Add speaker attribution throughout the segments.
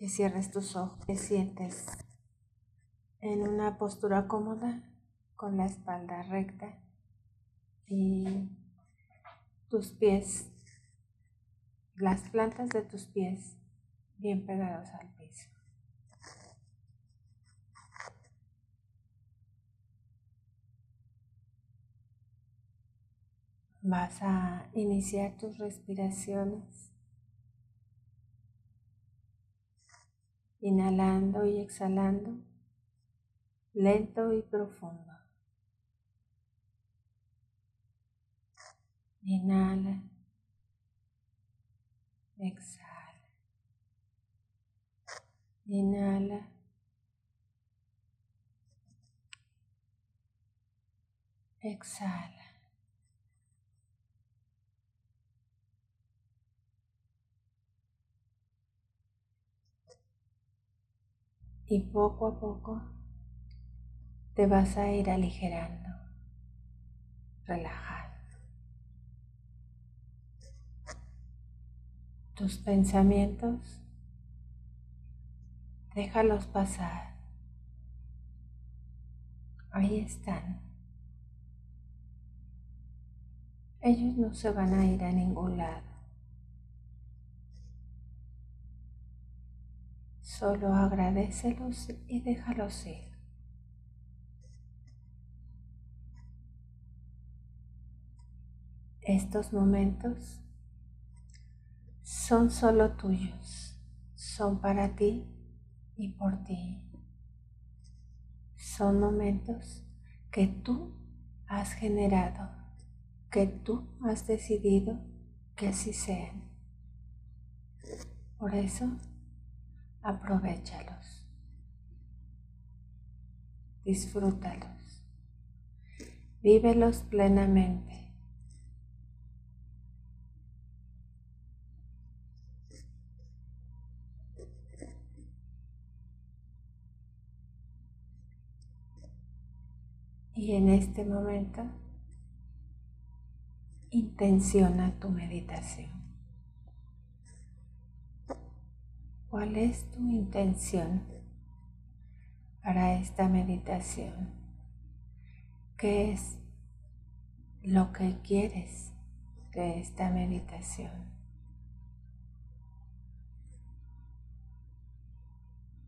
Speaker 1: que cierres tus ojos, te sientes en una postura cómoda con la espalda recta y tus pies, las plantas de tus pies bien pegados al piso. Vas a iniciar tus respiraciones, inhalando y exhalando, lento y profundo. Inhala, exhala, inhala. Exhala. Y poco a poco te vas a ir aligerando, relajando. Tus pensamientos, déjalos pasar. Ahí están. Ellos no se van a ir a ningún lado. Solo agradecelos y déjalos ir. Estos momentos son solo tuyos, son para ti y por ti. Son momentos que tú has generado, que tú has decidido que así sean. Por eso aprovechalos, disfrútalos, vívelos plenamente. Y en este momento intenciona tu meditación. ¿Cuál es tu intención para esta meditación? ¿Qué es lo que quieres de esta meditación?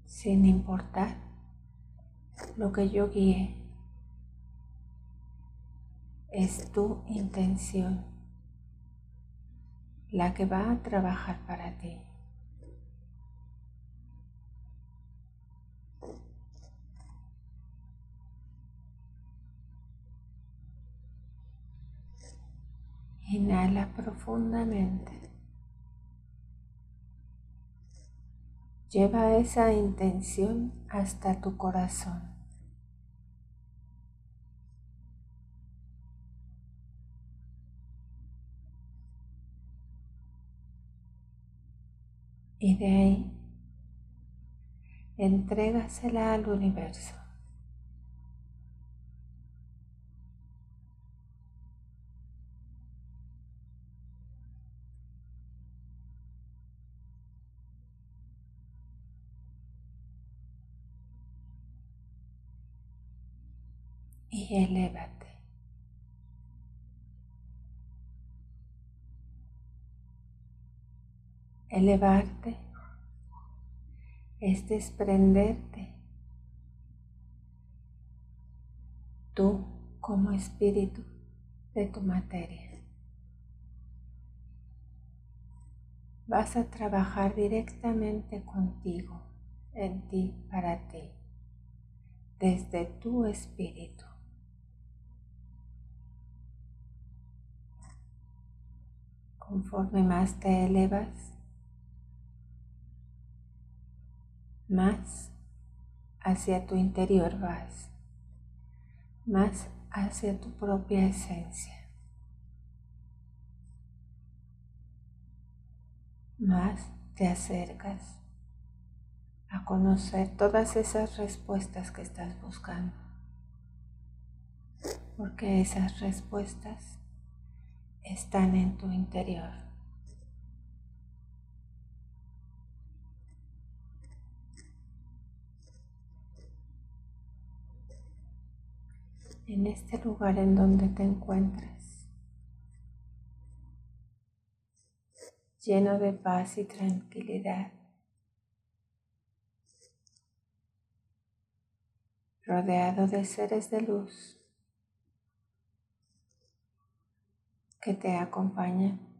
Speaker 1: Sin importar lo que yo guíe, es tu intención la que va a trabajar para ti. Inhala profundamente. Lleva esa intención hasta tu corazón. Y de ahí, entrégasela al universo. Y elévate. Elevarte es desprenderte tú como espíritu de tu materia. Vas a trabajar directamente contigo, en ti, para ti, desde tu espíritu. Conforme más te elevas, más hacia tu interior vas, más hacia tu propia esencia, más te acercas a conocer todas esas respuestas que estás buscando, porque esas respuestas están en tu interior. en este lugar en donde te encuentras, lleno de paz y tranquilidad, rodeado de seres de luz que te acompañan.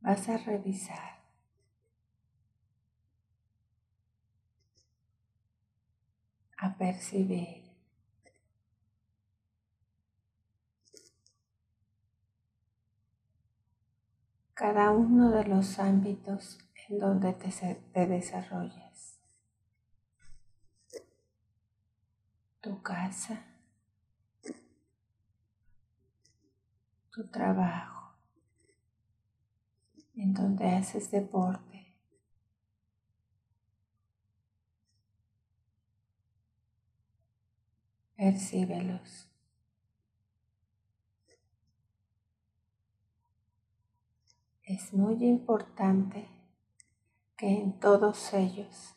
Speaker 1: vas a revisar. a percibir. Cada uno de los ámbitos en donde te, te desarrollas. Tu casa, tu trabajo, en donde haces deporte. Percíbelos. Es muy importante que en todos ellos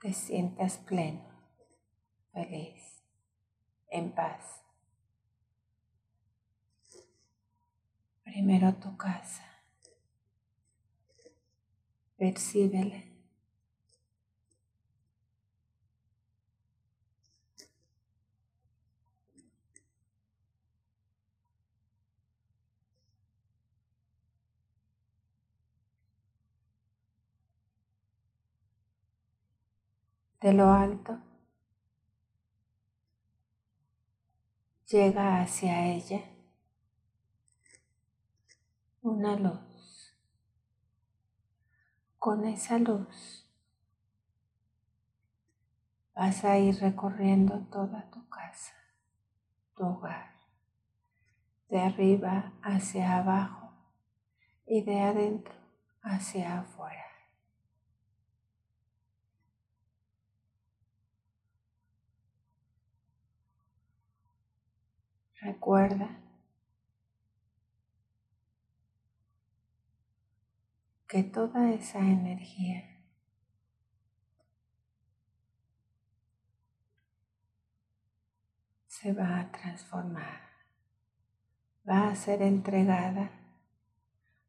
Speaker 1: te sientas pleno, feliz, en paz. Primero tu casa. Percíbele. De lo alto, llega hacia ella una luz. Con esa luz vas a ir recorriendo toda tu casa, tu hogar, de arriba hacia abajo y de adentro hacia afuera. Recuerda. Que toda esa energía se va a transformar, va a ser entregada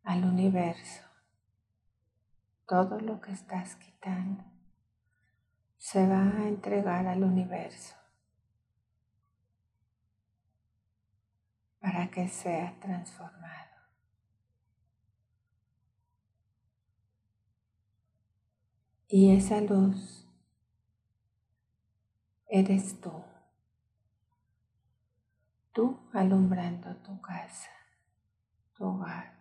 Speaker 1: al universo. Todo lo que estás quitando se va a entregar al universo para que sea transformado. Y esa luz eres tú. Tú alumbrando tu casa, tu hogar.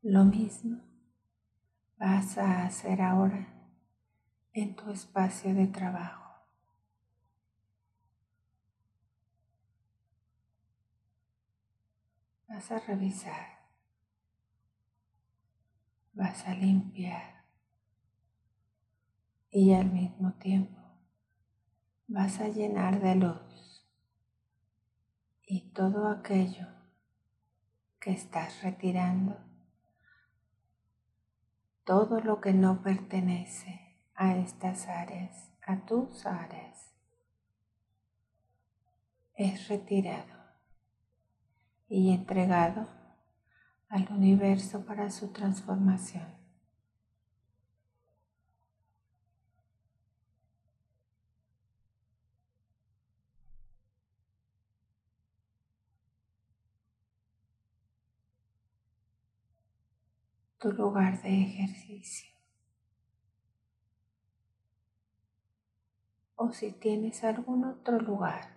Speaker 1: Lo mismo vas a hacer ahora en tu espacio de trabajo. vas a revisar, vas a limpiar. Y al mismo tiempo vas a llenar de luz y todo aquello que estás retirando, todo lo que no pertenece a estas áreas, a tus áreas, es retirado y entregado al universo para su transformación. tu lugar de ejercicio. O si tienes algún otro lugar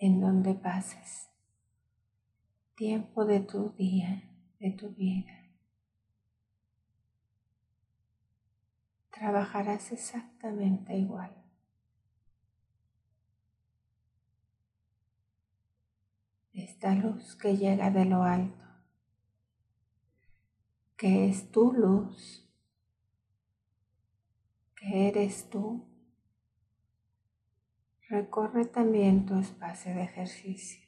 Speaker 1: en donde pases tiempo de tu día, de tu vida. Trabajarás exactamente igual. Esta luz que llega de lo alto, que es tu luz, eres tú, recorre también tu espacio de ejercicio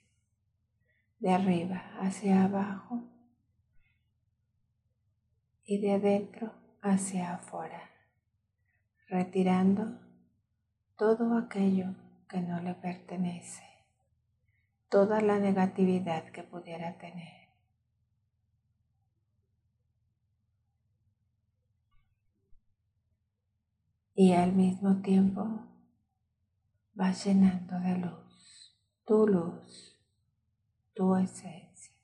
Speaker 1: de arriba hacia abajo y de adentro hacia afuera, retirando todo aquello que no le pertenece, toda la negatividad que pudiera tener. Y al mismo tiempo vas llenando de luz, tu luz tu esencia.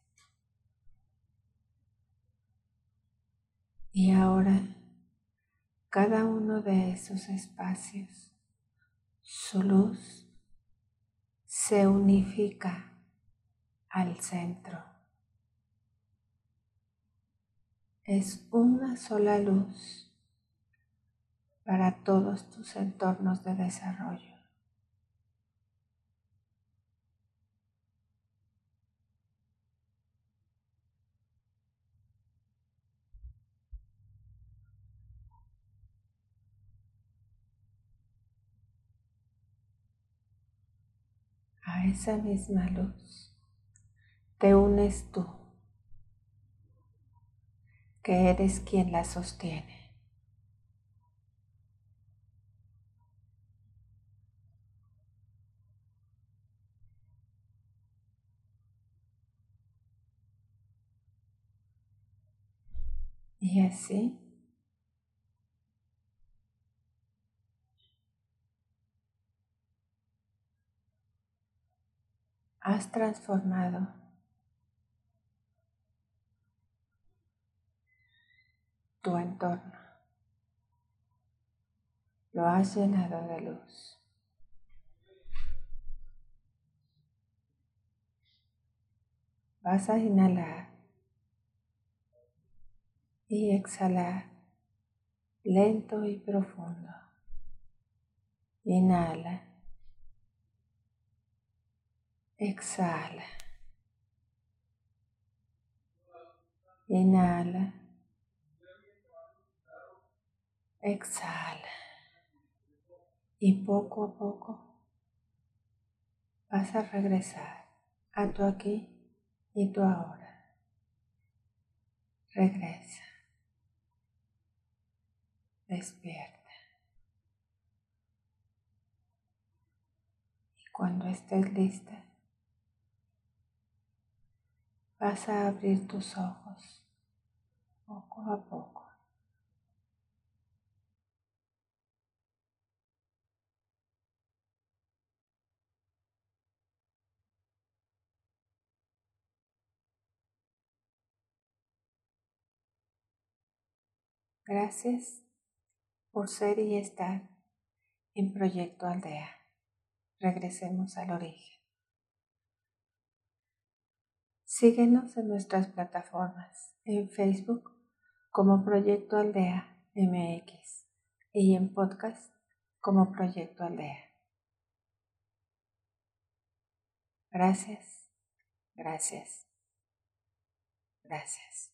Speaker 1: Y ahora cada uno de esos espacios, su luz se unifica al centro. Es una sola luz para todos tus entornos de desarrollo. a esa misma luz te unes tú, que eres quien la sostiene. Y así has transformado tu entorno. Lo has llenado de luz. Vas a inhalar y exhalar lento y profundo. Inhala. Exhala. Inhala. Exhala. Y poco a poco vas a regresar a tu aquí y tu ahora. Regresa. Despierta. Y cuando estés lista, vas a abrir tus ojos poco a poco. Gracias por ser y estar en Proyecto Aldea. Regresemos al origen. Síguenos en nuestras plataformas, en Facebook como Proyecto Aldea MX y en podcast como Proyecto Aldea. Gracias, gracias, gracias.